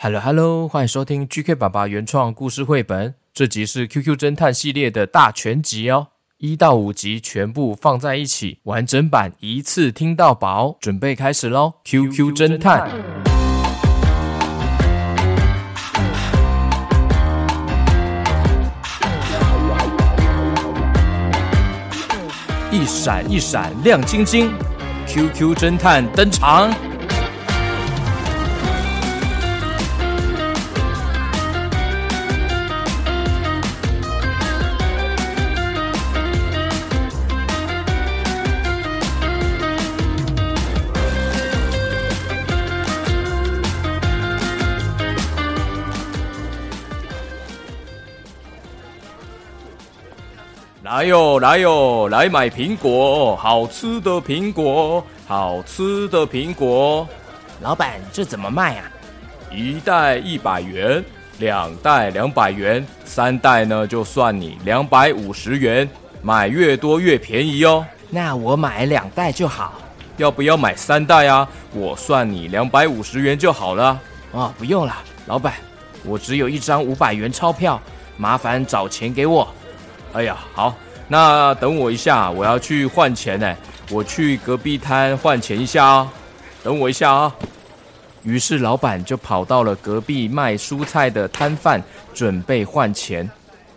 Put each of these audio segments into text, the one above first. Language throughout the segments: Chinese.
Hello Hello，欢迎收听 GK 爸爸原创故事绘本。这集是 QQ 侦探系列的大全集哦，一到五集全部放在一起，完整版一次听到饱。准备开始喽！QQ 侦探，一闪一闪亮晶晶，QQ 侦探登场。来哟，来哟，来买苹果，好吃的苹果，好吃的苹果。老板，这怎么卖啊？一袋一百元，两袋两百元，三袋呢就算你两百五十元，买越多越便宜哦。那我买两袋就好。要不要买三袋啊？我算你两百五十元就好了。哦，不用了，老板，我只有一张五百元钞票，麻烦找钱给我。哎呀，好，那等我一下，我要去换钱呢。我去隔壁摊换钱一下哦，等我一下啊。于是老板就跑到了隔壁卖蔬菜的摊贩，准备换钱。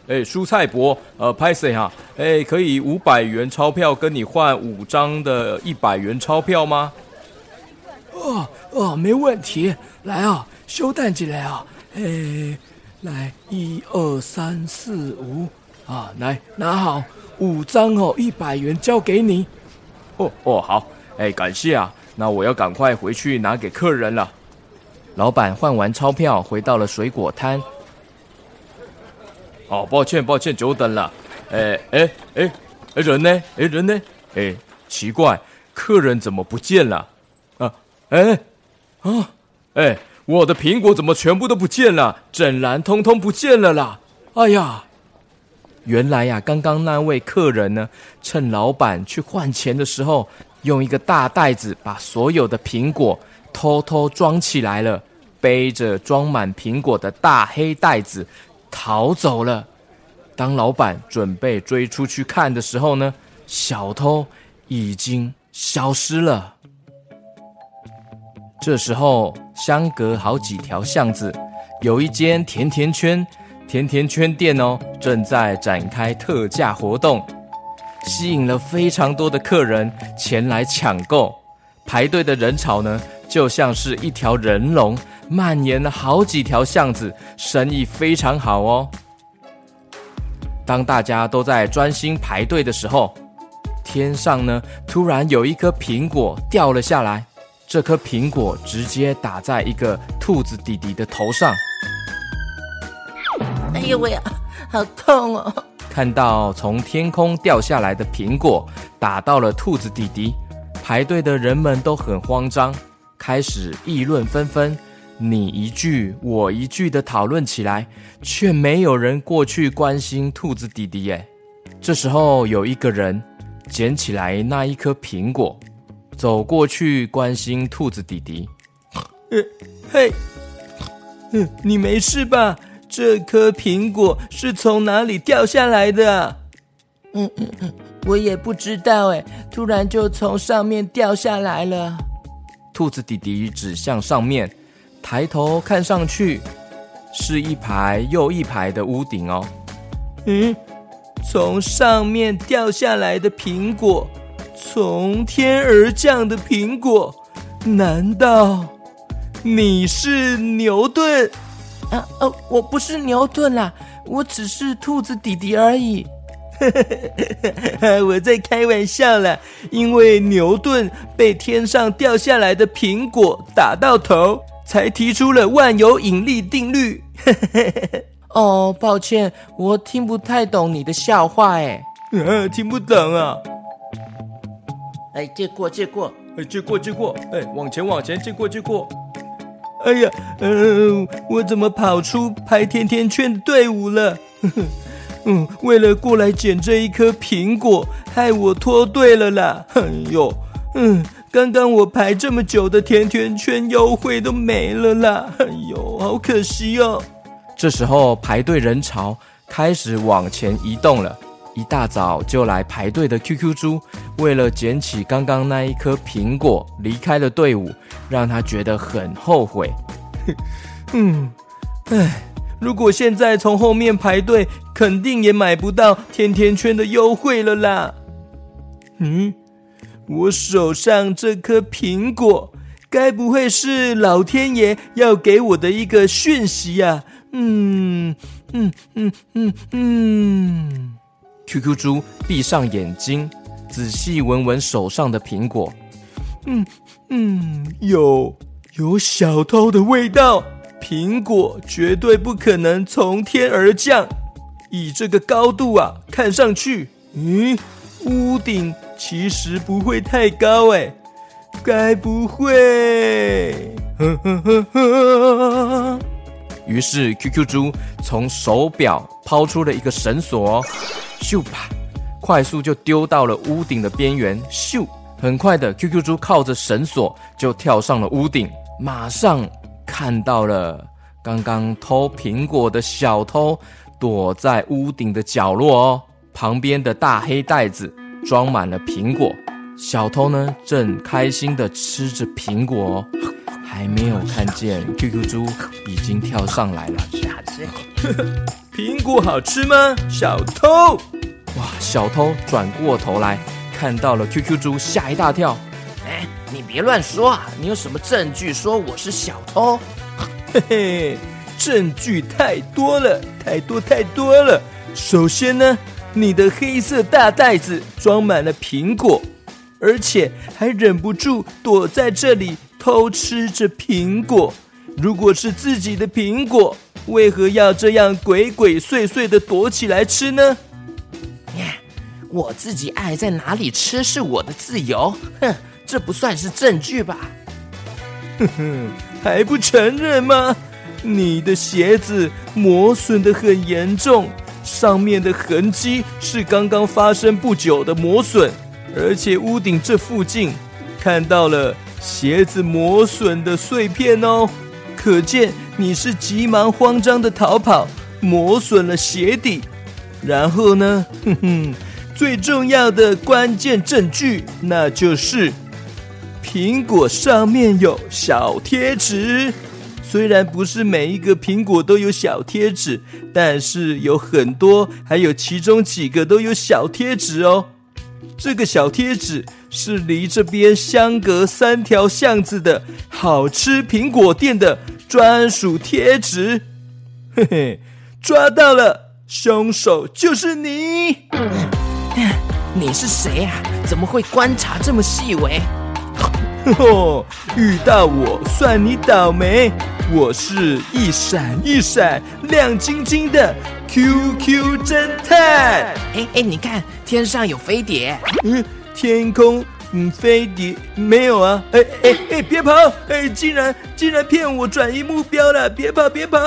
哎，蔬菜伯，呃，拍谁哈？哎，可以五百元钞票跟你换五张的一百元钞票吗？哦哦，没问题。来啊，修蛋进来啊。哎，来，一二三四五。啊，来拿好五张哦，一百元交给你。哦哦，好，哎，感谢啊。那我要赶快回去拿给客人了。老板换完钞票，回到了水果摊。哦，抱歉抱歉，久等了。哎哎哎，人呢？哎人呢？哎，奇怪，客人怎么不见了？啊，哎啊，哎，我的苹果怎么全部都不见了？整篮通通不见了啦！哎呀！原来呀、刚刚那位客人呢，趁老板去换钱的时候，用一个大袋子把所有的苹果偷偷装起来了，背着装满苹果的大黑袋子逃走了。当老板准备追出去看的时候呢，小偷已经消失了。这时候，相隔好几条巷子，有一间甜甜圈。甜甜圈店哦，正在展开特价活动，吸引了非常多的客人前来抢购。排队的人潮呢，就像是一条人龙，蔓延了好几条巷子，生意非常好哦。当大家都在专心排队的时候，天上呢，突然有一颗苹果掉了下来，这颗苹果直接打在一个兔子弟弟的头上。哎呦喂呀，好痛哦！看到从天空掉下来的苹果打到了兔子弟弟，排队的人们都很慌张，开始议论纷纷，你一句我一句的讨论起来，却没有人过去关心兔子弟弟耶。这时候有一个人捡起来那一颗苹果，走过去关心兔子弟弟。呃，嘿，嗯，你没事吧？这颗苹果是从哪里掉下来的啊？嗯嗯嗯，我也不知道哎，突然就从上面掉下来了。兔子弟弟指向上面，抬头看上去，是一排又一排的屋顶哦。嗯，从上面掉下来的苹果，从天而降的苹果，难道你是牛顿？啊哦，我不是牛顿啦，我只是兔子弟弟而已。我在开玩笑啦，因为牛顿被天上掉下来的苹果打到头，才提出了万有引力定律。哦，抱歉，我听不太懂你的笑话，哎，啊，听不懂啊。哎，借过，借过，哎，借过，借过，哎，往前，往前，借过，借过。哎呀，嗯、我怎么跑出排甜甜圈队伍了？嗯，为了过来捡这一颗苹果，害我脱队了啦！哎呦，嗯，刚刚我排这么久的甜甜圈优惠都没了啦！哎呦，好可惜哦。这时候排队人潮开始往前移动了。一大早就来排队的 QQ 猪，为了捡起刚刚那一颗苹果，离开了队伍，让他觉得很后悔。嗯，唉，如果现在从后面排队，肯定也买不到甜甜圈的优惠了啦。嗯，我手上这颗苹果，该不会是老天爷要给我的一个讯息呀？嗯嗯嗯嗯嗯。QQ 猪闭上眼睛，仔细闻闻手上的苹果。嗯嗯，有有小偷的味道。苹果绝对不可能从天而降。以这个高度啊，看上去，嗯，屋顶其实不会太高哎。该不会？于是 QQ 猪从手表抛出了一个绳索。咻吧，快速就丢到了屋顶的边缘。咻，很快的，QQ 猪靠着绳索就跳上了屋顶，马上看到了刚刚偷苹果的小偷躲在屋顶的角落哦。旁边的大黑袋子装满了苹果，小偷呢正开心的吃着苹果哦，还没有看见 QQ 猪已经跳上来了。苹果好吃吗，小偷？哇！小偷转过头来看到了 QQ 猪，吓一大跳。哎，你别乱说啊！你有什么证据说我是小偷？嘿嘿，证据太多了，太多太多了。首先呢，你的黑色大袋子装满了苹果，而且还忍不住躲在这里偷吃着苹果。如果是自己的苹果，为何要这样鬼鬼祟祟的躲起来吃呢？我自己爱在哪里吃是我的自由，哼，这不算是证据吧？哼哼，还不承认吗？你的鞋子磨损得很严重，上面的痕迹是刚刚发生不久的磨损，而且屋顶这附近看到了鞋子磨损的碎片哦，可见你是急忙慌张的逃跑，磨损了鞋底，然后呢？哼哼。最重要的关键证据，那就是苹果上面有小贴纸。虽然不是每一个苹果都有小贴纸，但是有很多，还有其中几个都有小贴纸哦。这个小贴纸是离这边相隔三条巷子的好吃苹果店的专属贴纸。嘿嘿，抓到了，凶手就是你。你是谁啊？怎么会观察这么细微？哦，遇到我算你倒霉！我是一闪一闪亮晶晶的 QQ 侦探。哎哎，你看天上有飞碟。嗯，天空嗯飞碟没有啊？哎哎哎，别跑！哎，竟然竟然骗我转移目标了！别跑别跑！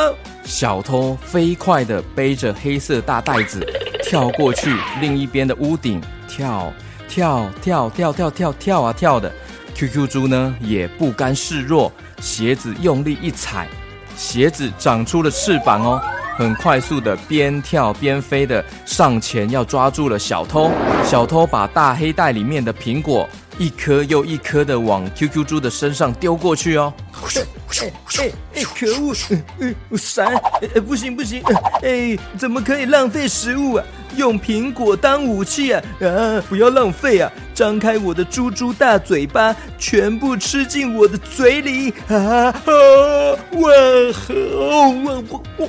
小偷飞快的背着黑色大袋子。跳过去另一边的屋顶，跳跳跳跳跳跳跳啊跳的，QQ 猪呢也不甘示弱，鞋子用力一踩，鞋子长出了翅膀哦，很快速的边跳边飞的上前要抓住了小偷。小偷把大黑袋里面的苹果一颗又一颗的往 QQ 猪的身上丢过去哦。可恶！嗯嗯，闪！哎，不行不行！哎，怎么可以浪费食物啊？用苹果当武器啊！啊，不要浪费啊！张开我的猪猪大嘴巴，全部吃进我的嘴里！啊啊！哇！我我我！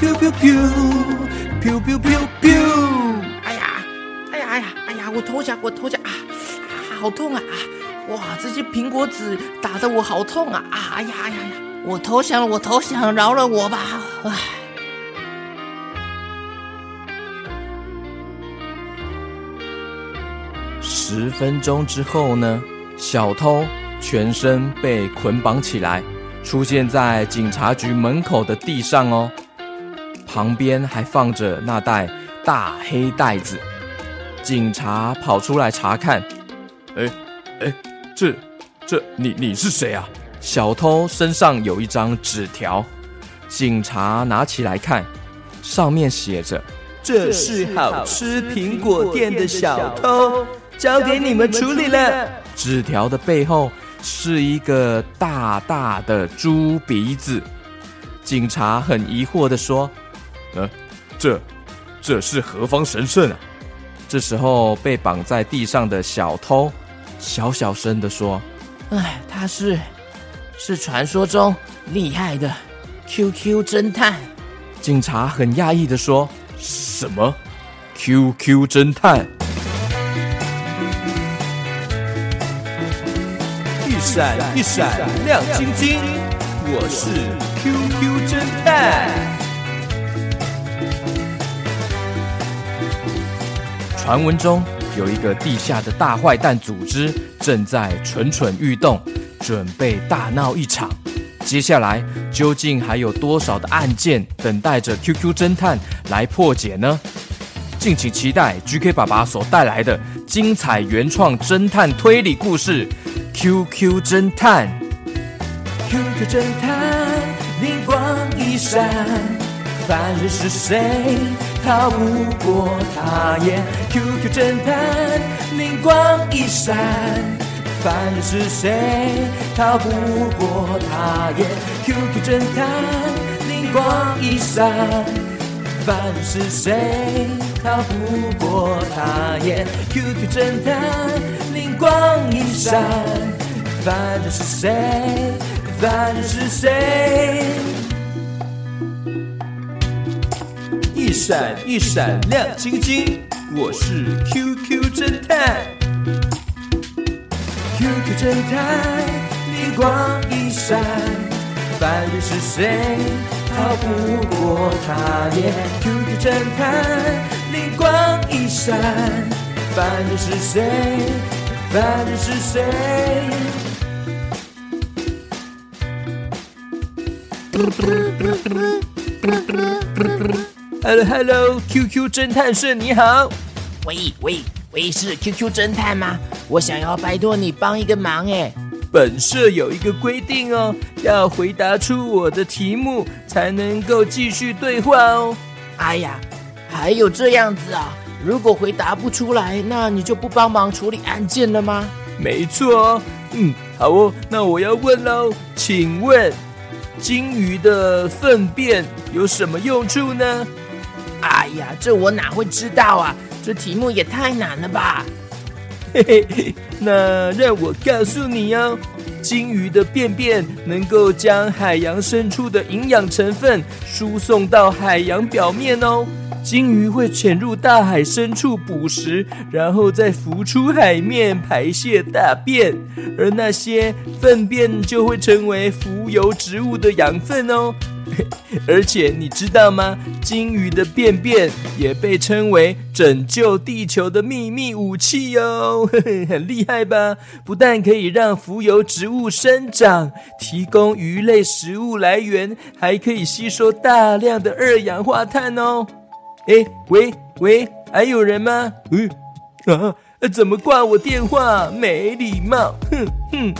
咻咻咻咻咻咻！哎呀，哎呀，哎呀，哎呀！我投降，我投降啊！啊，好痛啊！啊，哇，这些苹果籽打得我好痛啊！啊哎呀哎呀呀！我投降了，我投降，饶了我吧！唉。十分钟之后呢，小偷全身被捆绑起来，出现在警察局门口的地上哦。旁边还放着那袋大黑袋子。警察跑出来查看，哎哎，这这你你是谁啊？小偷身上有一张纸条，警察拿起来看，上面写着：“这是好吃苹果店的小偷，交给你们处理了。”纸条的背后是一个大大的猪鼻子。警察很疑惑的说：“呃，这这是何方神圣啊？”这时候，被绑在地上的小偷小小声的说：“哎，他是是传说中厉害的 QQ 侦探。”警察很讶异的说：“什么 QQ 侦探？一闪一闪亮晶晶，我是 QQ 侦探。”传闻中有一个地下的大坏蛋组织正在蠢蠢欲动，准备大闹一场。接下来究竟还有多少的案件等待着 QQ 侦探来破解呢？敬请期待 GK 爸爸所带来的精彩原创侦探推理故事《QQ 侦探》。QQ 侦探，灵光一闪，犯人是谁？逃不过他眼，QQ 侦探灵光一闪，反正是谁？逃不过他眼，QQ 侦探灵光一闪，反正是谁？逃不过他眼，QQ 侦探灵光一闪，反正是谁？反正是谁？一闪一闪亮晶晶，我是 QQ 侦探。QQ 侦探，灵光一闪，犯人是谁？逃不过他眼。QQ 侦探，灵光一闪，犯人是谁？犯人是谁？Hello，Hello，QQ 侦探社你好。喂喂喂，是 QQ 侦探吗？我想要拜托你帮一个忙哎。本社有一个规定哦，要回答出我的题目才能够继续对话哦。哎呀，还有这样子啊？如果回答不出来，那你就不帮忙处理案件了吗？没错哦。嗯，好哦。那我要问喽，请问鲸鱼的粪便有什么用处呢？哎呀，这我哪会知道啊？这题目也太难了吧！嘿嘿嘿，那让我告诉你哦，鲸鱼的便便能够将海洋深处的营养成分输送到海洋表面哦。鲸鱼会潜入大海深处捕食，然后再浮出海面排泄大便，而那些粪便就会成为浮游植物的养分哦。而且你知道吗？鲸鱼的便便也被称为拯救地球的秘密武器哟，很厉害吧？不但可以让浮游植物生长，提供鱼类食物来源，还可以吸收大量的二氧化碳哦。哎，喂喂，还有人吗？嗯啊，怎么挂我电话？没礼貌！哼哼。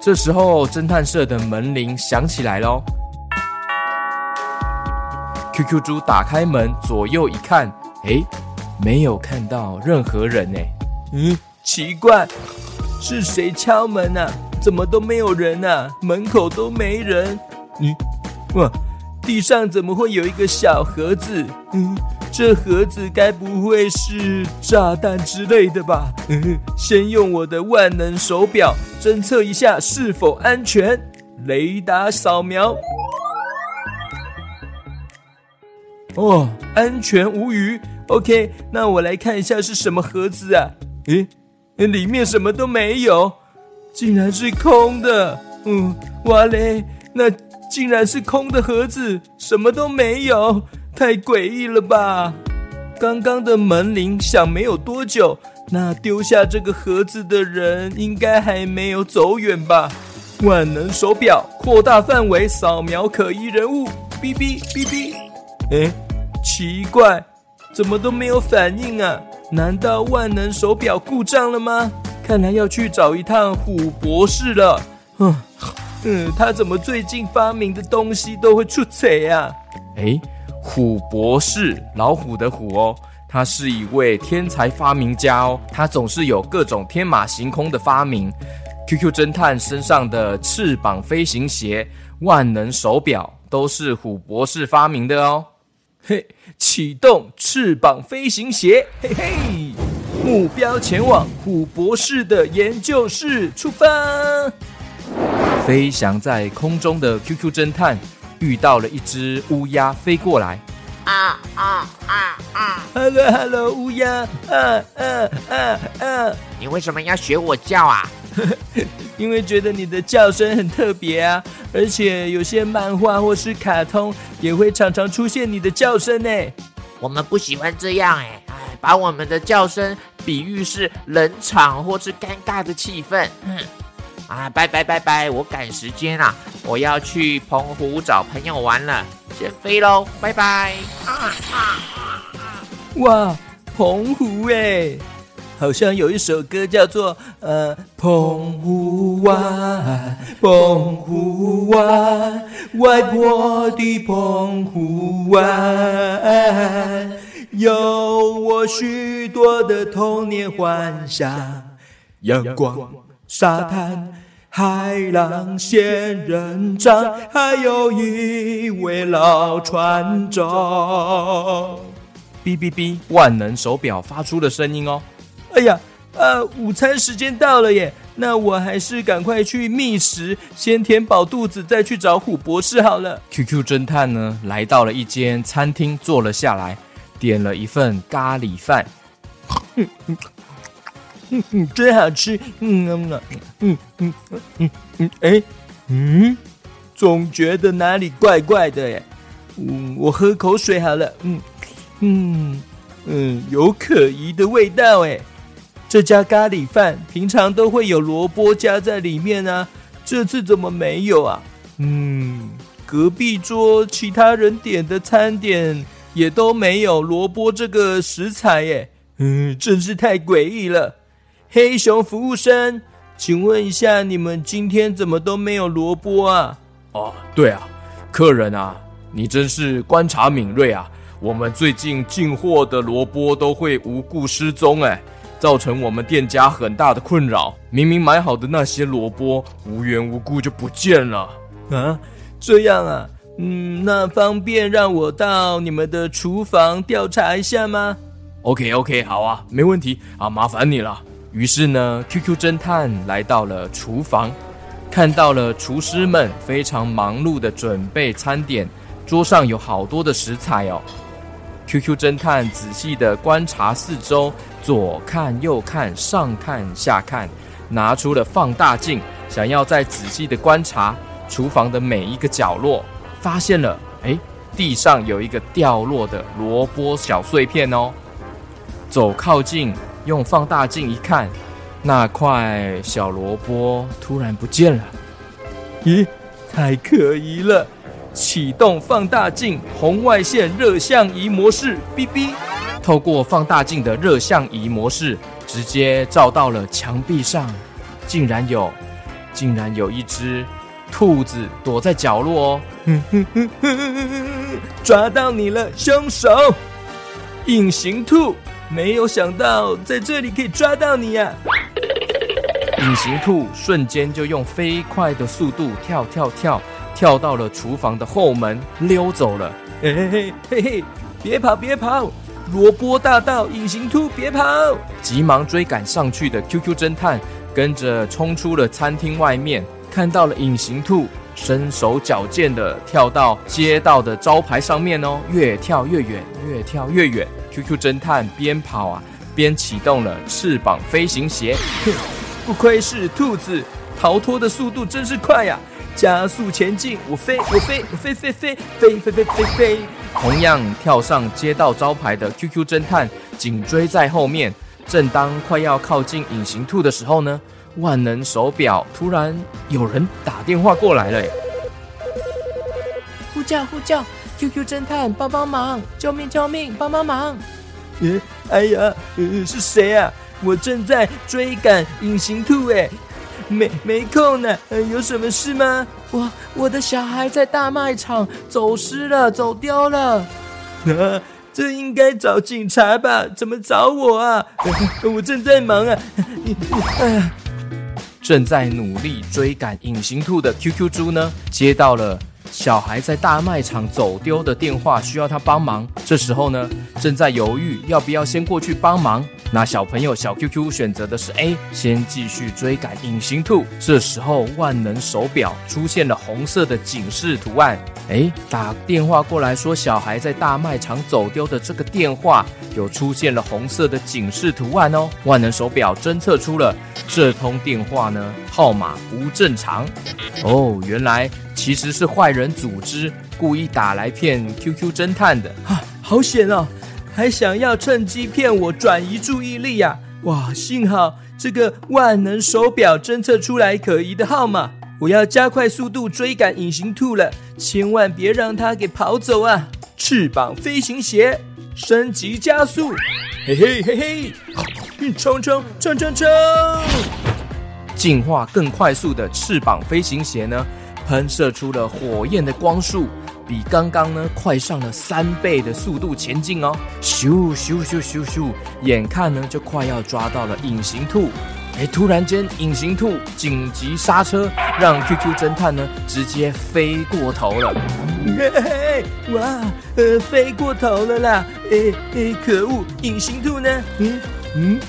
这时候，侦探社的门铃响起来喽。QQ 猪打开门，左右一看，哎，没有看到任何人呢。嗯，奇怪，是谁敲门呢？怎么都没有人呢？门口都没人。嗯，哇，地上怎么会有一个小盒子？嗯，这盒子该不会是炸弹之类的吧？嗯，先用我的万能手表侦测一下是否安全。雷达扫描。哦，安全无虞。OK，那我来看一下是什么盒子啊？诶，里面什么都没有，竟然是空的。嗯，哇嘞，那竟然是空的盒子，什么都没有，太诡异了吧？刚刚的门铃响没有多久，那丢下这个盒子的人应该还没有走远吧？万能手表扩大范围扫描可疑人物，哔哔哔哔。诶，奇怪，怎么都没有反应啊？难道万能手表故障了吗？看来要去找一趟虎博士了。嗯嗯，他怎么最近发明的东西都会出错啊？诶，虎博士，老虎的虎哦，他是一位天才发明家哦，他总是有各种天马行空的发明。QQ 侦探身上的翅膀飞行鞋、万能手表都是虎博士发明的哦。嘿，启动翅膀飞行鞋，嘿嘿，目标前往虎博士的研究室，出发。飞翔在空中的 QQ 侦探遇到了一只乌鸦飞过来。啊啊啊啊！Hello Hello，乌鸦，啊啊啊啊！你为什么要学我叫啊？因为觉得你的叫声很特别啊，而且有些漫画或是卡通也会常常出现你的叫声呢。我们不喜欢这样哎，哎，把我们的叫声比喻是冷场或是尴尬的气氛。哼，啊，拜拜拜拜，我赶时间啊，我要去澎湖找朋友玩了，先飞喽，拜拜。啊啊啊！哇，澎湖哎。好像有一首歌叫做呃，澎湖湾，澎湖湾，外婆的澎湖湾，有我许多的童年幻想，阳光、沙滩、海浪、仙人掌，还有一位老船长。哔哔哔，万能手表发出的声音哦。哎呀，呃，午餐时间到了耶，那我还是赶快去觅食，先填饱肚子，再去找虎博士好了。QQ 侦探呢，来到了一间餐厅，坐了下来，点了一份咖喱饭。嗯嗯嗯嗯，真好吃。嗯嗯嗯嗯嗯嗯嗯，哎，嗯，总觉得哪里怪怪的耶。嗯，我喝口水好了。嗯嗯嗯，有可疑的味道哎。这家咖喱饭平常都会有萝卜加在里面啊，这次怎么没有啊？嗯，隔壁桌其他人点的餐点也都没有萝卜这个食材耶。嗯，真是太诡异了。黑熊服务生，请问一下，你们今天怎么都没有萝卜啊？哦，对啊，客人啊，你真是观察敏锐啊。我们最近进货的萝卜都会无故失踪哎。造成我们店家很大的困扰。明明买好的那些萝卜，无缘无故就不见了。啊，这样啊，嗯，那方便让我到你们的厨房调查一下吗？OK OK，好啊，没问题啊，麻烦你了。于是呢，QQ 侦探来到了厨房，看到了厨师们非常忙碌的准备餐点，桌上有好多的食材哦。QQ 侦探仔细的观察四周。左看右看，上看下看，拿出了放大镜，想要再仔细的观察厨房的每一个角落。发现了，哎，地上有一个掉落的萝卜小碎片哦。走靠近，用放大镜一看，那块小萝卜突然不见了。咦，太可疑了！启动放大镜红外线热像仪模式，哔哔。透过放大镜的热像仪模式，直接照到了墙壁上，竟然有，竟然有一只兔子躲在角落哦！抓到你了，凶手！隐形兔，没有想到在这里可以抓到你呀、啊！隐形兔瞬间就用飞快的速度跳跳跳，跳到了厨房的后门，溜走了。嘿嘿嘿嘿，别跑别跑！萝卜大盗，隐形兔，别跑！急忙追赶上去的 QQ 侦探，跟着冲出了餐厅外面，看到了隐形兔，身手矫健的跳到街道的招牌上面哦，越跳越远，越跳越远。QQ 侦探边跑啊，边启动了翅膀飞行鞋。哼不愧是兔子，逃脱的速度真是快呀！加速前进，我飞，我飞，我飞飞飞飞飞飞飞飞。同样跳上街道招牌的 QQ 侦探紧追在后面。正当快要靠近隐形兔的时候呢，万能手表突然有人打电话过来了，呼叫呼叫，QQ 侦探帮帮忙，救命救命，帮帮忙！呃，哎呀，呃，是谁啊？我正在追赶隐形兔，哎。没没空呢，有什么事吗？我我的小孩在大卖场走失了，走丢了。啊，这应该找警察吧？怎么找我啊？我正在忙啊。哎 呀，正在努力追赶隐形兔的 QQ 猪呢，接到了。小孩在大卖场走丢的电话，需要他帮忙。这时候呢，正在犹豫要不要先过去帮忙。那小朋友小 QQ 选择的是 A，先继续追赶隐形兔。这时候万能手表出现了红色的警示图案。诶，打电话过来说小孩在大卖场走丢的这个电话，有出现了红色的警示图案哦。万能手表侦测出了这通电话呢，号码不正常。哦，原来。其实是坏人组织故意打来骗 QQ 侦探的啊！好险哦，还想要趁机骗我转移注意力呀！哇，幸好这个万能手表侦测出来可疑的号码，我要加快速度追赶隐形兔了，千万别让它给跑走啊！翅膀飞行鞋升级加速，嘿嘿嘿嘿，冲冲冲冲冲！进化更快速的翅膀飞行鞋呢？喷射出了火焰的光束，比刚刚呢快上了三倍的速度前进哦！咻咻咻咻咻，眼看呢就快要抓到了隐形兔，哎，突然间隐形兔紧急刹车，让 QQ 侦探呢直接飞过头了。哇，呃，飞过头了啦！哎哎，可恶，隐形兔呢？嗯嗯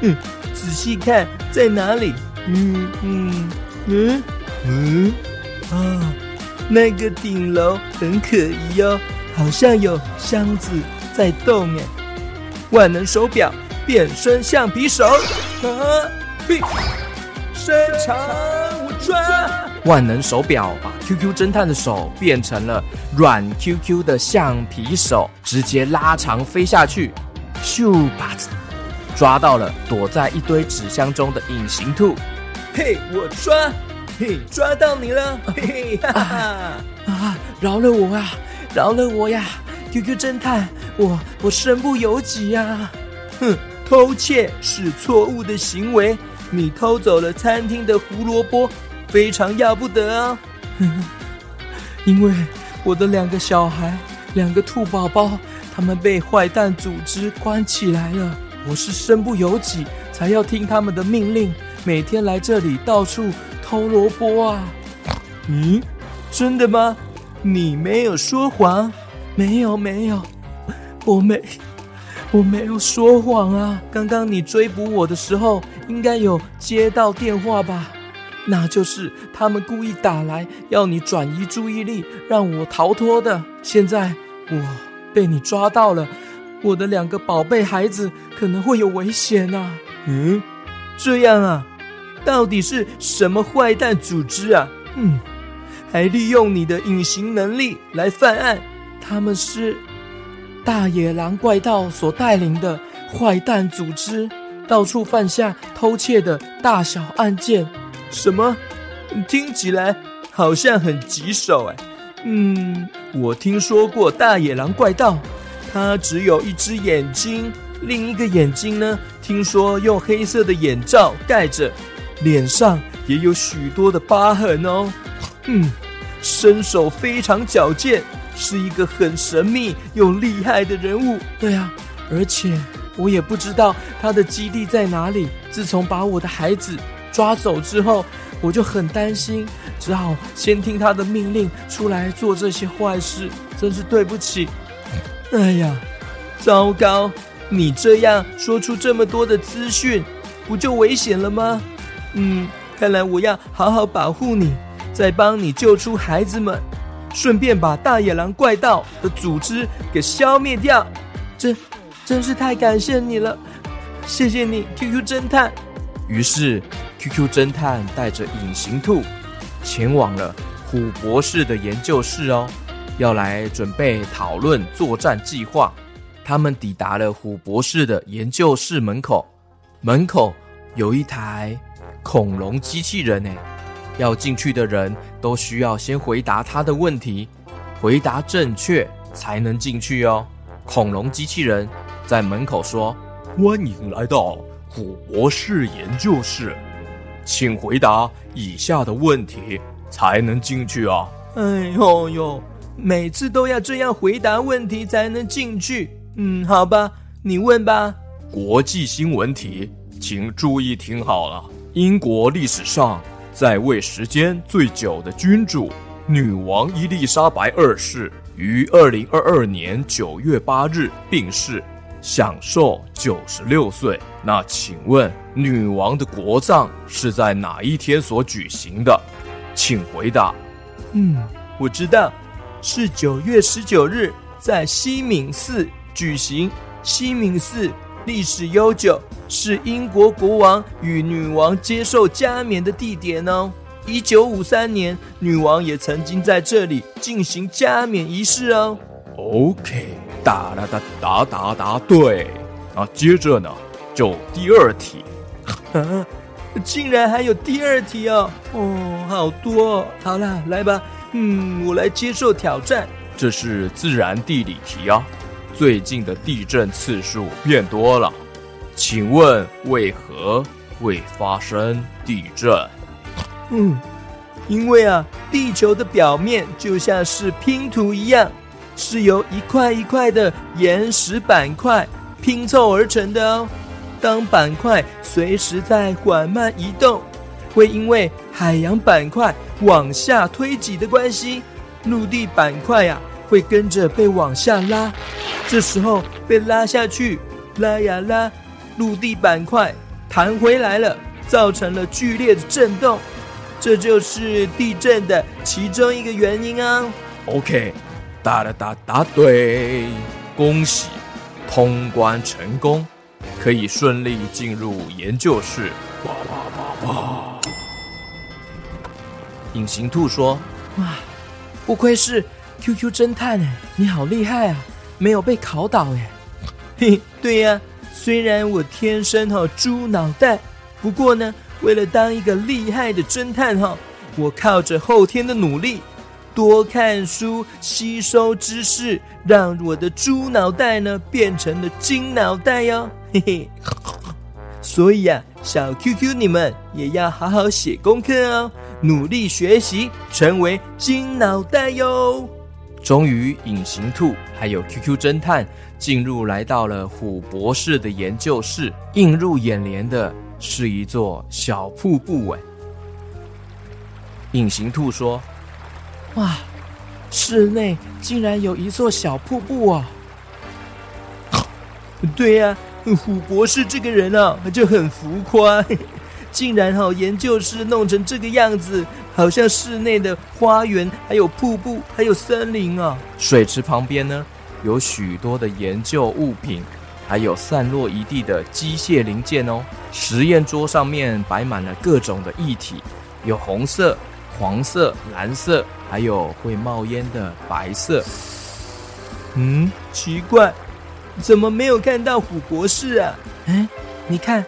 嗯，仔细看在哪里？嗯嗯嗯嗯。啊，那个顶楼很可疑哦，好像有箱子在动哎。万能手表变身橡皮手，啊，嘿，伸长我抓。万能手表把 QQ 侦探的手变成了软 QQ 的橡皮手，直接拉长飞下去，咻吧子，抓到了躲在一堆纸箱中的隐形兔。嘿，我抓。嘿，抓到你了！嘿嘿哈哈啊，啊！饶了我啊！饶了我呀！QQ 侦探，我我身不由己呀！哼，偷窃是错误的行为，你偷走了餐厅的胡萝卜，非常要不得啊！因为我的两个小孩，两个兔宝宝，他们被坏蛋组织关起来了，我是身不由己，才要听他们的命令，每天来这里到处。偷萝卜啊！嗯，真的吗？你没有说谎？没有，没有，我没，我没有说谎啊！刚刚你追捕我的时候，应该有接到电话吧？那就是他们故意打来，要你转移注意力，让我逃脱的。现在我被你抓到了，我的两个宝贝孩子可能会有危险啊！嗯，这样啊。到底是什么坏蛋组织啊？嗯，还利用你的隐形能力来犯案？他们是大野狼怪盗所带领的坏蛋组织，到处犯下偷窃的大小案件。什么？听起来好像很棘手哎。嗯，我听说过大野狼怪盗，他只有一只眼睛，另一个眼睛呢？听说用黑色的眼罩盖着。脸上也有许多的疤痕哦，嗯，身手非常矫健，是一个很神秘又厉害的人物。对啊，而且我也不知道他的基地在哪里。自从把我的孩子抓走之后，我就很担心，只好先听他的命令出来做这些坏事。真是对不起。哎呀，糟糕！你这样说出这么多的资讯，不就危险了吗？嗯，看来我要好好保护你，再帮你救出孩子们，顺便把大野狼怪盗的组织给消灭掉。真，真是太感谢你了，谢谢你，QQ 侦探。于是，QQ 侦探带着隐形兔前往了虎博士的研究室哦，要来准备讨论作战计划。他们抵达了虎博士的研究室门口，门口有一台恐龙机器人诶，要进去的人都需要先回答他的问题，回答正确才能进去哦。恐龙机器人在门口说：“欢迎来到。”虎博士研究室，请回答以下的问题才能进去啊！哎呦呦，每次都要这样回答问题才能进去。嗯，好吧，你问吧。国际新闻题，请注意听好了。英国历史上在位时间最久的君主女王伊丽莎白二世，于二零二二年九月八日病逝。享寿九十六岁。那请问，女王的国葬是在哪一天所举行的？请回答。嗯，我知道，是九月十九日在西敏寺举行。西敏寺历史悠久，是英国国王与女王接受加冕的地点哦。一九五三年，女王也曾经在这里进行加冕仪式哦。OK。答答答答答答对啊！接着呢，就第二题，啊，竟然还有第二题哦！哦，好多哦！好啦，来吧，嗯，我来接受挑战。这是自然地理题啊！最近的地震次数变多了，请问为何会发生地震？嗯，因为啊，地球的表面就像是拼图一样。是由一块一块的岩石板块拼凑而成的哦。当板块随时在缓慢移动，会因为海洋板块往下推挤的关系，陆地板块呀会跟着被往下拉。这时候被拉下去，拉呀拉，陆地板块弹回来了，造成了剧烈的震动。这就是地震的其中一个原因啊。OK。答了答答对，恭喜通关成功，可以顺利进入研究室。哇哇哇哇！隐形兔说：“哇，不愧是 QQ 侦探哎，你好厉害啊，没有被考倒哎。”嘿，对呀，虽然我天生哈猪脑袋，不过呢，为了当一个厉害的侦探哈，我靠着后天的努力。多看书，吸收知识，让我的猪脑袋呢变成了金脑袋哟，嘿嘿。所以啊，小 QQ 你们也要好好写功课哦，努力学习，成为金脑袋哟。终于，隐形兔还有 QQ 侦探进入来到了虎博士的研究室，映入眼帘的是一座小瀑布。哎，隐形兔说。哇，室内竟然有一座小瀑布啊！对呀、虎博士这个人啊就很浮夸，竟然哈研究室弄成这个样子，好像室内的花园，还有瀑布，还有森林啊！水池旁边呢，有许多的研究物品，还有散落一地的机械零件哦。实验桌上面摆满了各种的液体，有红色。黄色、蓝色，还有会冒烟的白色。嗯，奇怪，怎么没有看到虎博士啊？哎，你看，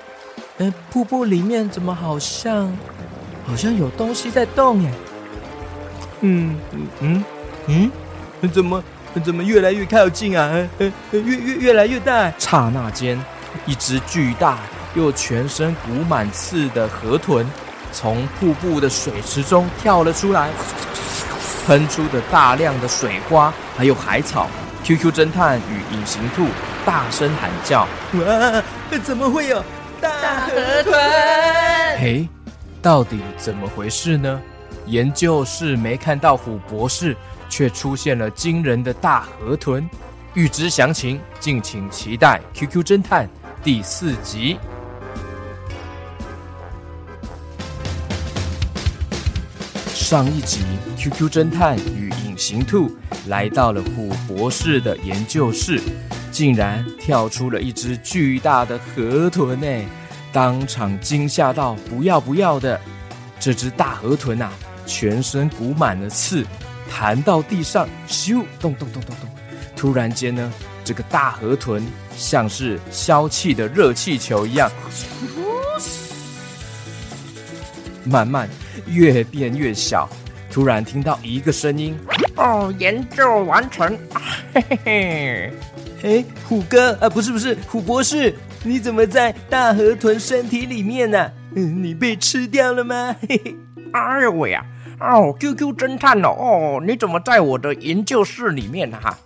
哎，瀑布里面怎么好像，好像有东西在动耶？嗯嗯嗯嗯，怎么怎么越来越靠近啊？越越越来越大。刹那间，一只巨大又全身鼓满刺的河豚。从瀑布的水池中跳了出来，喷出的大量的水花，还有海草。QQ 侦探与隐形兔大声喊叫：“哇！怎么会有大河豚？嘿，到底怎么回事呢？研究室没看到虎博士，却出现了惊人的大河豚。欲知详情，敬请期待 QQ 侦探第四集。”上一集，QQ 侦探与隐形兔来到了虎博士的研究室，竟然跳出了一只巨大的河豚呢！当场惊吓到不要不要的。这只大河豚啊，全身鼓满了刺，弹到地上，咻，咚咚咚咚咚。突然间呢，这个大河豚像是消气的热气球一样，慢慢越变越小。突然听到一个声音：“哦，研究完成。”嘿嘿嘿，哎，虎哥啊，不是不是，虎博士，你怎么在大河豚身体里面呢？嗯，你被吃掉了吗？嘿嘿，哎呦喂呀！哦，QQ 侦探哦，哦，你怎么在我的研究室里面呢？哈，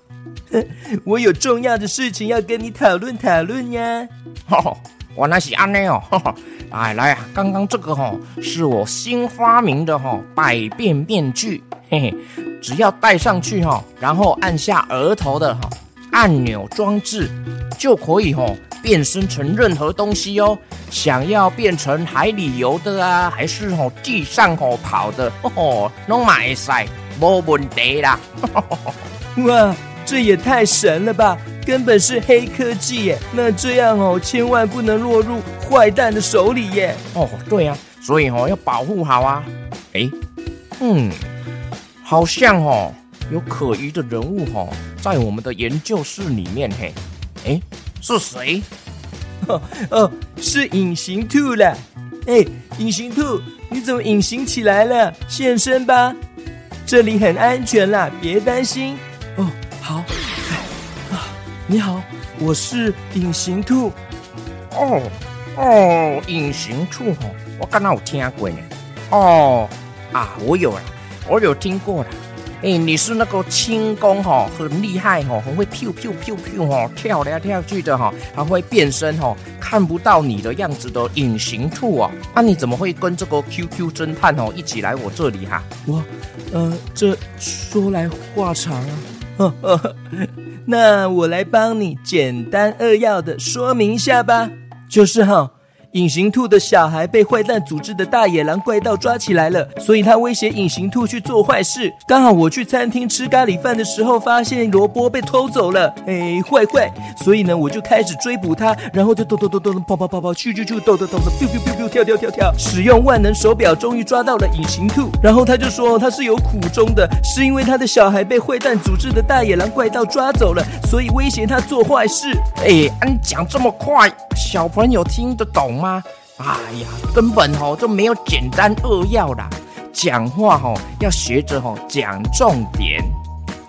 我有重要的事情要跟你讨论讨论呀。哦，我那是安内哦。来 来啊，刚刚这个哈、哦、是我新发明的哈、哦、百变面具，嘿嘿，只要戴上去哈、哦，然后按下额头的哈、哦、按钮装置，就可以哈、哦、变身成任何东西哦。想要变成海里游的啊，还是哦地上哦跑的，哦，拢买晒，没问题啦。哇，这也太神了吧，根本是黑科技耶！那这样哦，千万不能落入坏蛋的手里耶。哦，对呀、啊，所以哦要保护好啊。哎，嗯，好像哦有可疑的人物哦在我们的研究室里面嘿。哎，是谁？哦 哦，是隐形兔了。哎，隐形兔，你怎么隐形起来了？现身吧，这里很安全啦，别担心。哦，好。啊，你好，我是隐形兔。哦哦，隐形兔哦，我刚刚有听过呢。哦啊，我有了，我有听过了。哎，你是那个轻功哈很厉害哈，很会飘飘飘飘哈跳来跳去的哈，还会变身哈，看不到你的样子的隐形兔啊？那你怎么会跟这个 QQ 侦探哦一起来我这里哈？我，呃，这说来话长啊。呵呵，那我来帮你简单扼要的说明一下吧，就是哈。隐形兔的小孩被坏蛋组织的大野狼怪盗抓起来了，所以他威胁隐形兔去做坏事。刚好我去餐厅吃咖喱饭的时候，发现萝卜被偷走了，哎，坏坏！所以呢，我就开始追捕他，然后就咚咚咚咚跑跑跑跑去去去咚咚咚咚咻咻咻咻跳跳跳跳，使用万能手表，终于抓到了隐形兔。然后他就说他是有苦衷的，是因为他的小孩被坏蛋组织的大野狼怪盗抓走了，所以威胁他做坏事。哎，你讲这么快，小朋友听得懂吗？啊哎呀，根本吼就没有简单扼要啦，讲话吼要学着吼讲重点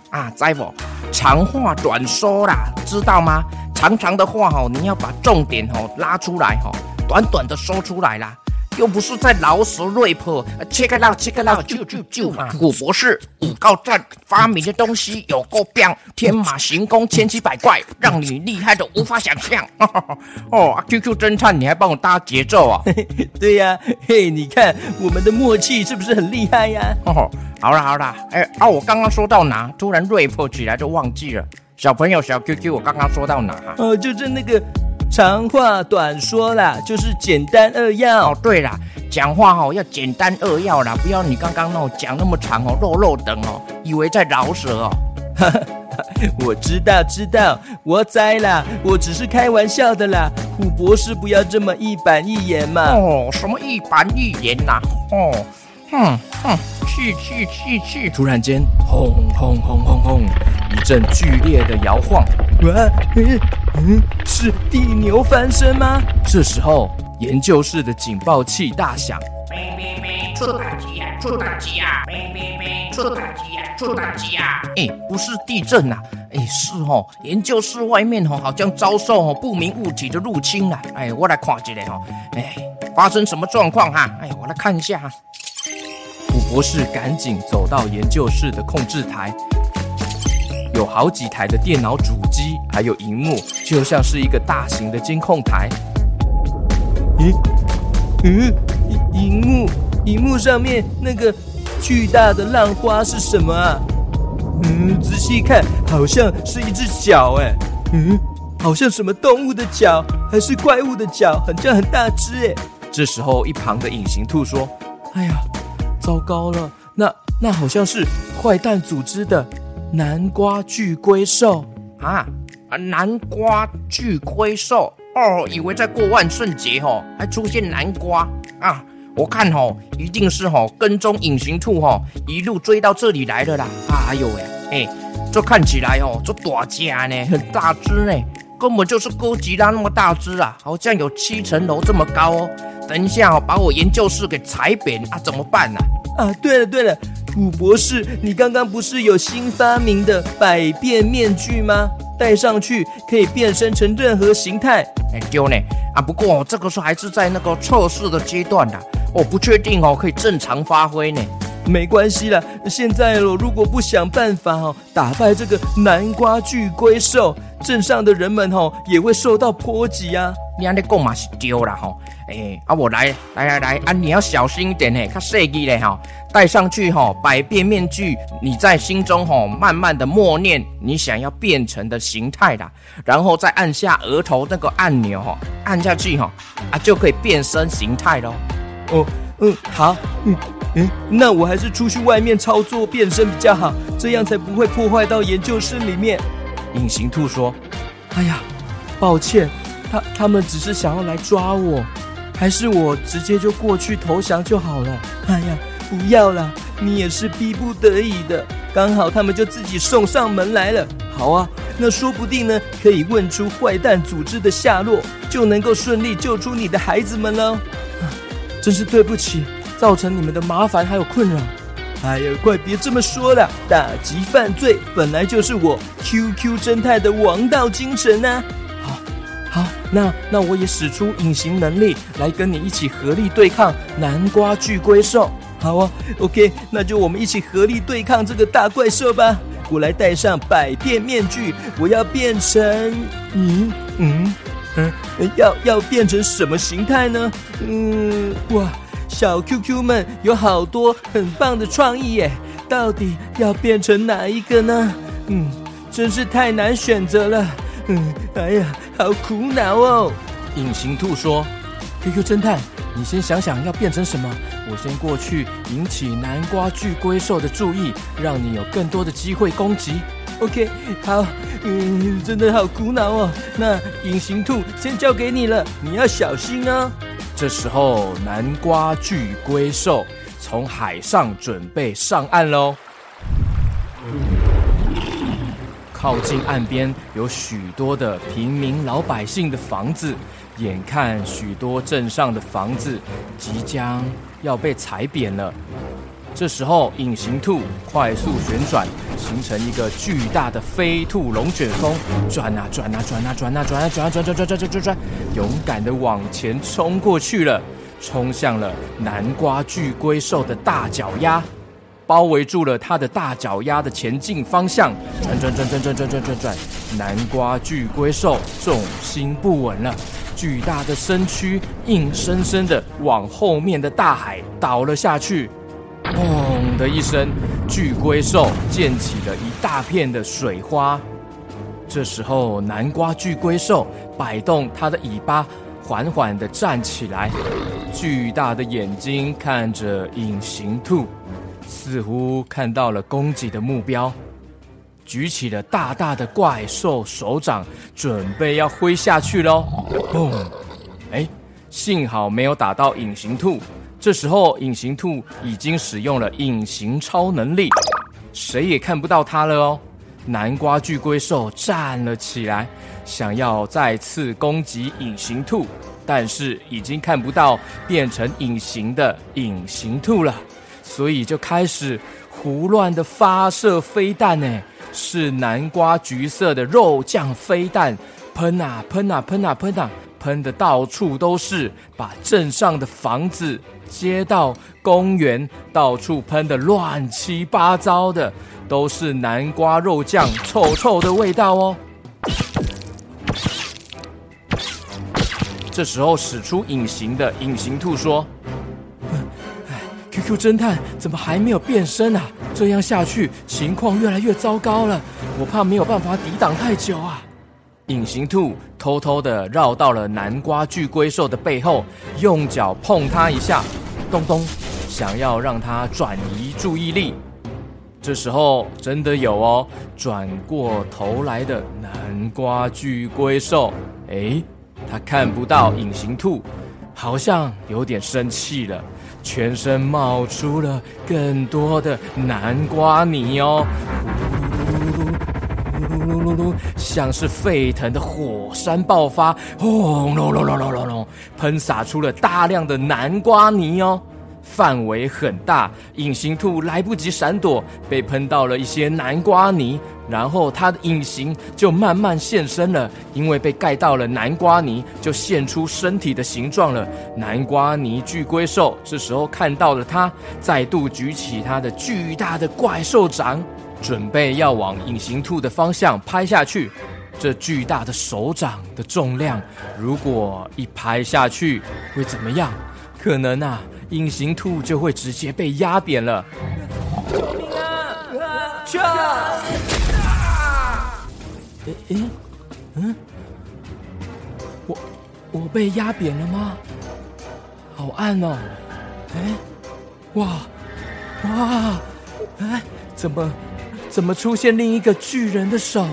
啊，知不？长话短说啦，知道吗？长长的话吼，你要把重点吼拉出来吼，短短的说出来啦。又不是在劳舌 rap，check it out，check it out，就就就嘛！古博士武告战发明的东西有够棒，天马行空，千奇百怪，让你厉害的无法想象。哦，QQ 侦探，你还帮我搭节奏啊？对呀、啊，嘿，你看我们的默契是不是很厉害呀、啊？哦，好啦好啦，哎啊，我刚刚说到哪？突然 rap 起来就忘记了。小朋友，小 QQ，我刚刚说到哪？呃，就是那个。长话短说啦，就是简单扼要。哦，对啦，讲话哦要简单扼要啦，不要你刚刚哦讲那么长哦，肉肉等哦，以为在饶舌哦。我知道知道，我栽啦，我只是开玩笑的啦。虎博士不要这么一板一眼嘛。哦，什么一板一眼呐、啊？哦，哼哼，去去去去！突然间，轰轰轰轰轰，一阵剧烈的摇晃。哇，嗯嗯，是地牛翻身吗？这时候，研究室的警报器大响。哔哔哔，出大事啊！出大事啊！哔哔哔，出大事啊！出大事啊！哎，不是地震啊！哎，是哦，研究室外面哦，好像遭受哦不明物体的入侵了。哎，我来看一下哦。哎，发生什么状况哈？哎，我来看一下哈。虎博士赶紧走到研究室的控制台。有好几台的电脑主机，还有荧幕，就像是一个大型的监控台。咦，嗯，荧幕，荧幕上面那个巨大的浪花是什么啊？嗯，仔细看，好像是一只脚，哎，嗯，好像什么动物的脚，还是怪物的脚，很像很大只，哎。这时候，一旁的隐形兔说：“哎呀，糟糕了，那那好像是坏蛋组织的。”南瓜巨龟兽啊，啊，南瓜巨龟兽哦，以为在过万圣节哦，还出现南瓜啊！我看哦，一定是哦跟踪隐形兔哦，一路追到这里来了啦！哎呦喂，哎，这看起来哦，这大家呢，很大只呢，根本就是哥吉拉那么大只啊，好像有七层楼这么高哦！等一下哦，把我研究室给踩扁啊，怎么办呢？啊，对了对了，古博士，你刚刚不是有新发明的百变面具吗？戴上去可以变身成任何形态。哎，丢呢啊！不过这个时候还是在那个测试的阶段的，我不确定哦，可以正常发挥呢。没关系啦，现在我如果不想办法哦，打败这个南瓜巨龟兽，镇上的人们哦也会受到波及啊。你安尼讲嘛是丢了哈。哎，啊，我来来来来，啊，你要小心一点呢，较细致嘞哈，戴上去哈，百变面具，你在心中哈，慢慢的默念你想要变成的形态啦，然后再按下额头那个按钮哈，按下去哈，啊，就可以变身形态喽。哦，嗯，好，嗯嗯，那我还是出去外面操作变身比较好，这样才不会破坏到研究室里面。隐形兔说：“哎呀，抱歉，他他们只是想要来抓我。”还是我直接就过去投降就好了。哎呀，不要啦，你也是逼不得已的。刚好他们就自己送上门来了。好啊，那说不定呢，可以问出坏蛋组织的下落，就能够顺利救出你的孩子们了。啊，真是对不起，造成你们的麻烦还有困扰。哎呀，快别这么说了，打击犯罪本来就是我 QQ 侦探的王道精神啊。好，那那我也使出隐形能力来跟你一起合力对抗南瓜巨龟兽。好啊，OK，那就我们一起合力对抗这个大怪兽吧。我来戴上百变面具，我要变成……嗯嗯嗯，要要变成什么形态呢？嗯，哇，小 QQ 们有好多很棒的创意耶，到底要变成哪一个呢？嗯，真是太难选择了。嗯，哎呀。好苦恼哦！隐形兔说：“QQ 侦探，你先想想要变成什么，我先过去引起南瓜巨龟兽的注意，让你有更多的机会攻击。”OK，好，嗯，真的好苦恼哦。那隐形兔先交给你了，你要小心哦。这时候，南瓜巨龟兽从海上准备上岸喽。靠近岸边有许多的平民老百姓的房子，眼看许多镇上的房子即将要被踩扁了。这时候，隐形兔快速旋转，形成一个巨大的飞兔龙卷风，转啊转啊转啊转啊转啊转啊转转转转转转转，勇敢地往前冲过去了，冲向了南瓜巨龟兽的大脚丫。包围住了他的大脚丫的前进方向，转转转转转转转转转，南瓜巨龟兽重心不稳了，巨大的身躯硬生生的往后面的大海倒了下去，砰的一声，巨龟兽溅起了一大片的水花。这时候，南瓜巨龟兽摆动它的尾巴，缓缓的站起来，巨大的眼睛看着隐形兔。似乎看到了攻击的目标，举起了大大的怪兽手掌，准备要挥下去喽！嘣！哎，幸好没有打到隐形兔。这时候，隐形兔已经使用了隐形超能力，谁也看不到它了哦。南瓜巨龟兽站了起来，想要再次攻击隐形兔，但是已经看不到变成隐形的隐形兔了。所以就开始胡乱的发射飞弹呢，是南瓜橘色的肉酱飞弹，喷啊喷啊喷啊喷啊，喷的到处都是，把镇上的房子、街道、公园到处喷的乱七八糟的，都是南瓜肉酱臭臭的味道哦。这时候使出隐形的隐形兔说。QQ 侦探怎么还没有变身啊？这样下去情况越来越糟糕了，我怕没有办法抵挡太久啊！隐形兔偷偷的绕到了南瓜巨龟兽的背后，用脚碰它一下，咚咚，想要让它转移注意力。这时候真的有哦，转过头来的南瓜巨龟兽，哎，它看不到隐形兔，好像有点生气了，全身冒出了更多的南瓜泥哦。噜噜噜，像是沸腾的火山爆发，轰隆隆隆隆隆隆，喷洒出了大量的南瓜泥哦，范围很大，隐形兔来不及闪躲，被喷到了一些南瓜泥，然后它的隐形就慢慢现身了，因为被盖到了南瓜泥，就现出身体的形状了。南瓜泥巨龟兽这时候看到了它，再度举起它的巨大的怪兽掌。准备要往隐形兔的方向拍下去，这巨大的手掌的重量，如果一拍下去会怎么样？可能啊，隐形兔就会直接被压扁了。救命啊！去啊！诶诶，嗯，我我被压扁了吗？好暗哦！哎，哇哇，哎，怎么？怎么出现另一个巨人的手，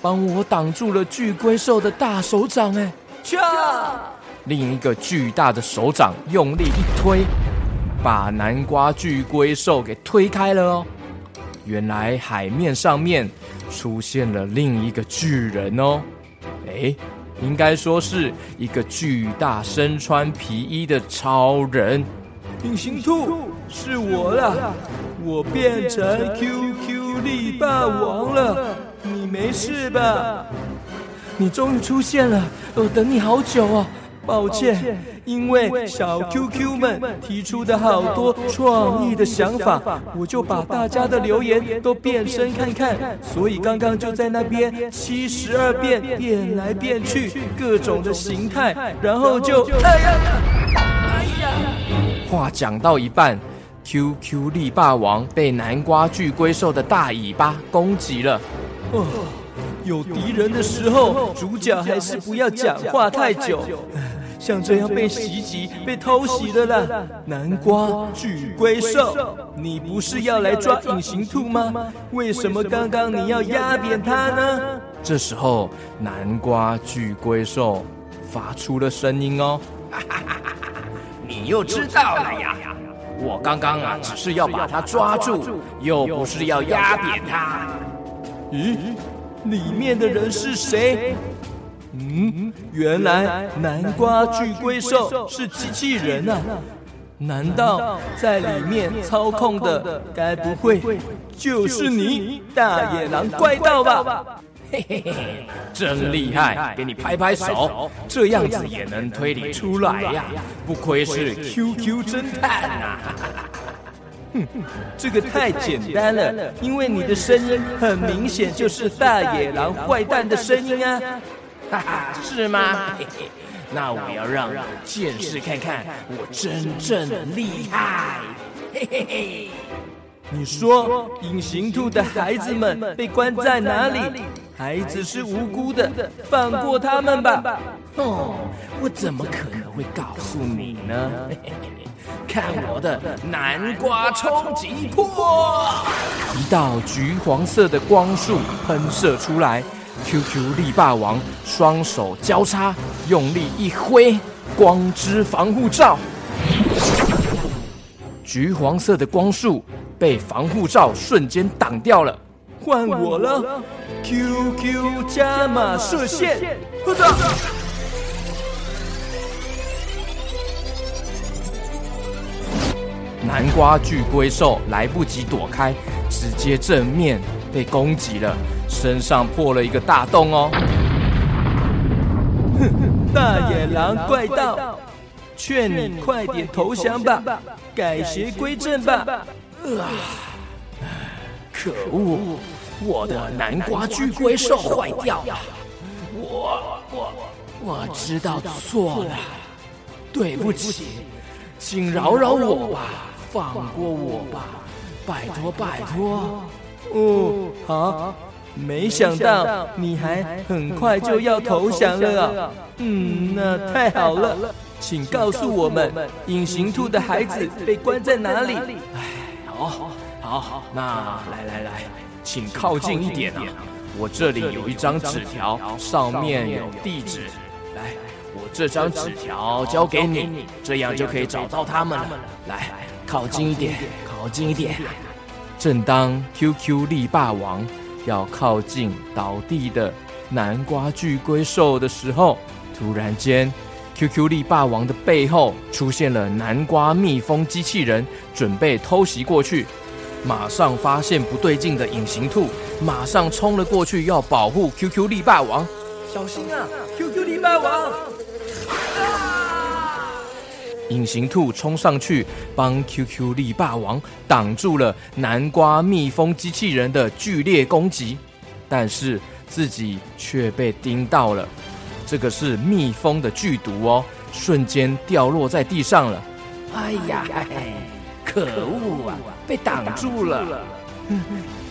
帮我挡住了巨龟兽的大手掌？哎，去啊！另一个巨大的手掌用力一推，把南瓜巨龟兽给推开了哦。原来海面上面出现了另一个巨人哦。哎，应该说是一个巨大身穿皮衣的超人。隐形兔，是我了，我变成 QQ 力霸王了，你没事吧？你终于出现了，我等你好久啊！抱歉，因为小 QQ 们提出的好多创意的想法，我就把大家的留言都变身看看，所以刚刚就在那边七十二变变来变去，各种的形态，然后就哎呀，哎呀！话讲到一半，QQ 力霸王被南瓜巨龟兽的大尾巴攻击了。哦，有敌人的时候，主角还是不要讲话太久。像这样被袭击、被偷袭的啦，南瓜巨龟兽，你不是要来抓隐形兔吗？为什么刚刚你要压扁它呢？这时候，南瓜巨龟兽发出了声音哦。你又知道了呀？我刚刚啊，只是要把它抓住，又不是要压扁它。咦，里面的人是谁？嗯，原来南瓜巨龟兽是机器人啊！难道在里面操控的，该不会就是你，大野狼怪盗吧？嘿嘿嘿，真厉害！给你拍拍手，这样子也能推理出来呀！不愧是 QQ 侦探呐！哼，这个太简单了，因为你的声音很明显就是大野狼坏蛋的声音啊！哈哈，是吗？嘿嘿，那我要让你见识看看我真正的厉害！嘿嘿嘿。你说隐形兔的孩子们被关在哪里？孩子是无辜的，放过他们吧。哦，我怎么可能会告诉你呢？看我的南瓜冲击波！一道橘黄色的光束喷射出来，QQ 力霸王双手交叉，用力一挥，光之防护罩。橘黄色的光束。被防护罩瞬间挡掉了，换我了！QQ 加码射线，南瓜巨龟兽来不及躲开，直接正面被攻击了，身上破了一个大洞哦！哼，大野狼怪盗，劝你快点投降吧，改邪归正吧！啊！可恶！我的南瓜巨龟兽坏掉了，我我我知道错了，对不起，请饶饶我吧，放过我吧，拜托拜托。哦，好，没想到你还很快就要投降了啊！嗯，那太好了，请告诉我们，隐形兔的孩子被关在哪里？哎好，好，好，那来来来，请靠近一点啊！我这里有一张纸条，上面有地址。来，我这张纸条交给你，这样就可以找到他们了。来，靠近一点，靠近一点。正当 QQ 力霸王要靠近倒地的南瓜巨龟兽的时候，突然间，QQ 力霸王的背后出现了南瓜蜜蜂机器人，准备偷袭过去。马上发现不对劲的隐形兔，马上冲了过去，要保护 QQ 力霸王。小心啊，QQ 力霸王！隐形兔冲上去帮 QQ 力霸王挡住了南瓜蜜蜂机器人的剧烈攻击，但是自己却被叮到了。这个是蜜蜂的剧毒哦，瞬间掉落在地上了。哎呀，可恶啊！被挡住了！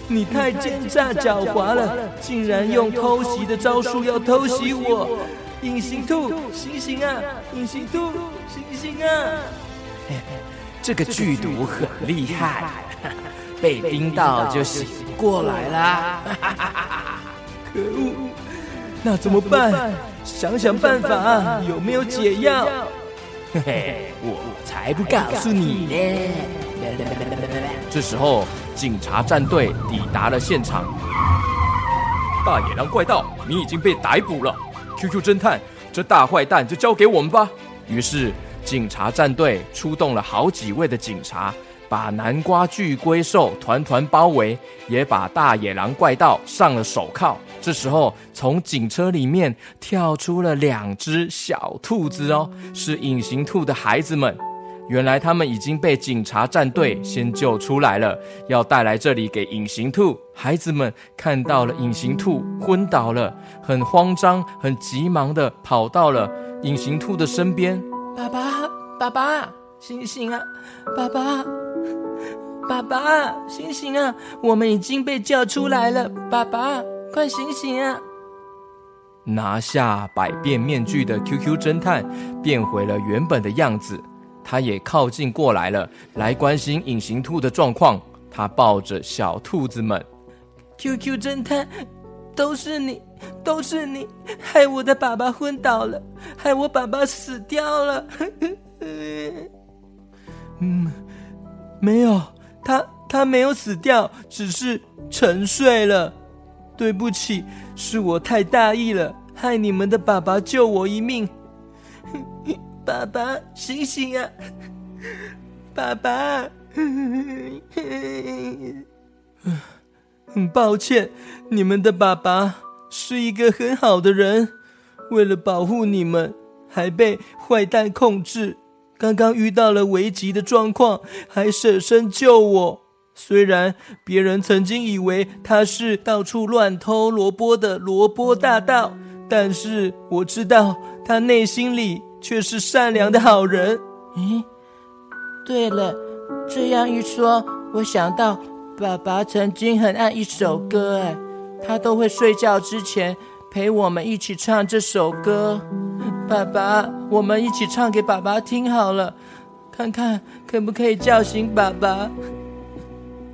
你太奸诈狡猾了，竟然用偷袭的招数要偷袭我！隐形兔，醒醒啊！隐形兔，醒醒啊！这个剧毒很厉害，被叮到就醒不过来了。可恶！那怎么办？想想办法，有没有解药？嘿嘿，我才不告诉你呢！这时候，警察战队抵达了现场。大野狼怪盗，你已经被逮捕了。QQ 侦探，这大坏蛋就交给我们吧。于是，警察战队出动了好几位的警察，把南瓜巨龟兽团团包围，也把大野狼怪盗上了手铐。这时候，从警车里面跳出了两只小兔子哦，是隐形兔的孩子们。原来他们已经被警察战队先救出来了，要带来这里给隐形兔孩子们看到了。隐形兔昏倒了，很慌张、很急忙地跑到了隐形兔的身边。爸爸，爸爸，醒醒啊！爸爸，爸爸，醒醒啊！我们已经被叫出来了，爸爸，快醒醒啊！拿下百变面具的 QQ 侦探变回了原本的样子。他也靠近过来了，来关心隐形兔的状况。他抱着小兔子们，QQ 侦探，都是你，都是你，害我的爸爸昏倒了，害我爸爸死掉了。嗯，没有，他他没有死掉，只是沉睡了。对不起，是我太大意了，害你们的爸爸救我一命。爸爸，醒醒啊！爸爸，很 抱歉，你们的爸爸是一个很好的人，为了保护你们，还被坏蛋控制。刚刚遇到了危急的状况，还舍身救我。虽然别人曾经以为他是到处乱偷萝卜的萝卜大盗，但是我知道他内心里。却是善良的好人。咦，对了，这样一说，我想到爸爸曾经很爱一首歌，哎，他都会睡觉之前陪我们一起唱这首歌。爸爸，我们一起唱给爸爸听好了，看看可不可以叫醒爸爸。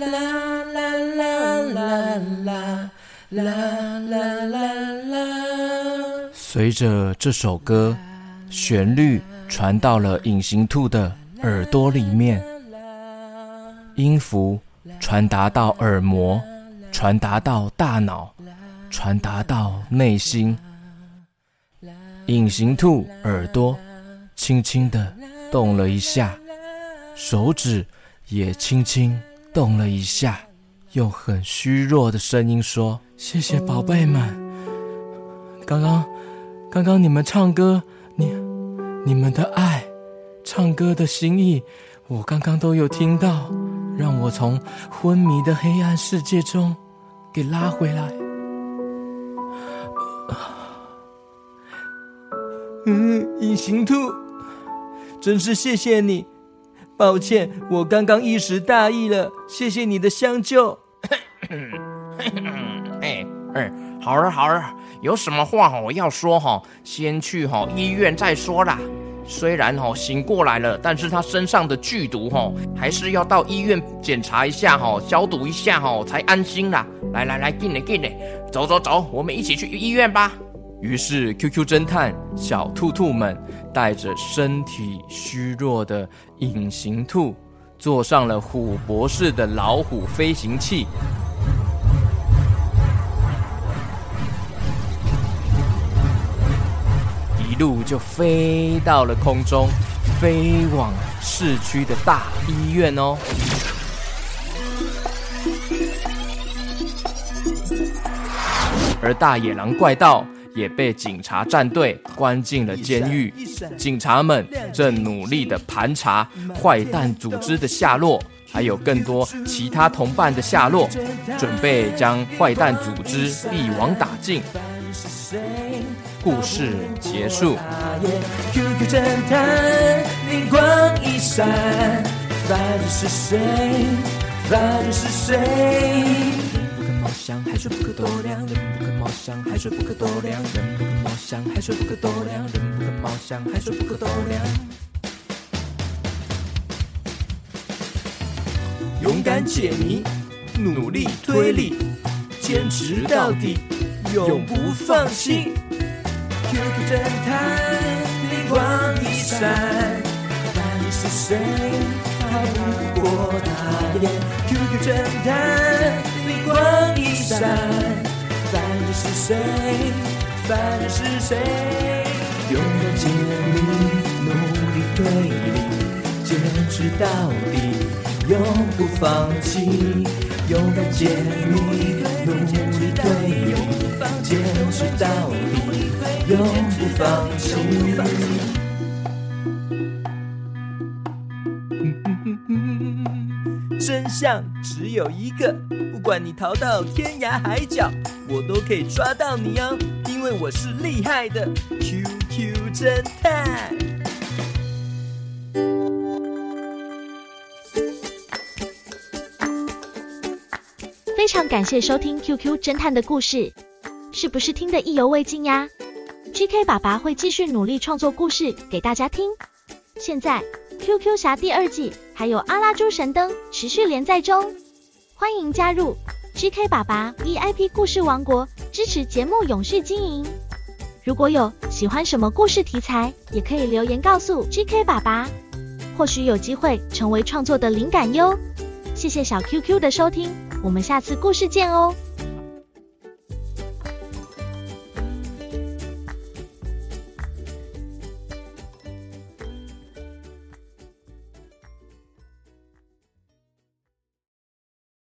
啦啦啦啦啦啦啦啦随着这首歌旋律传到了隐形兔的耳朵里面，音符传达到耳膜，传达到大脑，传达到内心。隐形兔耳朵轻轻地动了一下，手指也轻轻动了一下，用很虚弱的声音说：“谢谢宝贝们，刚刚。”刚刚你们唱歌，你你们的爱，唱歌的心意，我刚刚都有听到。让我从昏迷的黑暗世界中给拉回来。嗯，隐形兔，真是谢谢你。抱歉，我刚刚一时大意了，谢谢你的相救。哎哎，好了好了，有什么话我要说哈，先去哈医院再说啦。虽然哈醒过来了，但是他身上的剧毒哈，还是要到医院检查一下哈，消毒一下哈，才安心啦。来来来，进来进来，走走走，我们一起去医院吧。于是，QQ 侦探小兔兔们带着身体虚弱的隐形兔，坐上了虎博士的老虎飞行器，一路就飞到了空中，飞往市区的大医院哦。而大野狼怪盗。也被警察战队关进了监狱。警察们正努力地盘查坏蛋组织的下落，还有更多其他同伴的下落，准备将坏蛋组织一网打尽。故事结束。QQ 侦探，灵光一闪，犯人是谁？犯人是谁？猫想海水不可多量，人不可貌相，海水不可多量，人不可貌相，海水不可多量，人不可貌相，海水不可多量。勇敢解谜，努力推理，坚持到底，永不放弃。QQ 侦探，灵光一闪，犯人是谁？逃不过他眼。QQ 侦探。灵光一闪，犯人是谁？犯人是谁？勇敢解谜，努力推理，坚持到底，永不放弃。勇敢解谜，努力推理，坚持到底，永不放弃。像只有一个，不管你逃到天涯海角，我都可以抓到你哦，因为我是厉害的 QQ 侦探。非常感谢收听 QQ 侦探的故事，是不是听得意犹未尽呀？GK 爸爸会继续努力创作故事给大家听。现在。Q Q 侠第二季还有阿拉猪神灯持续连载中，欢迎加入 G K 爸爸 V I P 故事王国，支持节目永续经营。如果有喜欢什么故事题材，也可以留言告诉 G K 爸爸，或许有机会成为创作的灵感哟。谢谢小 Q Q 的收听，我们下次故事见哦。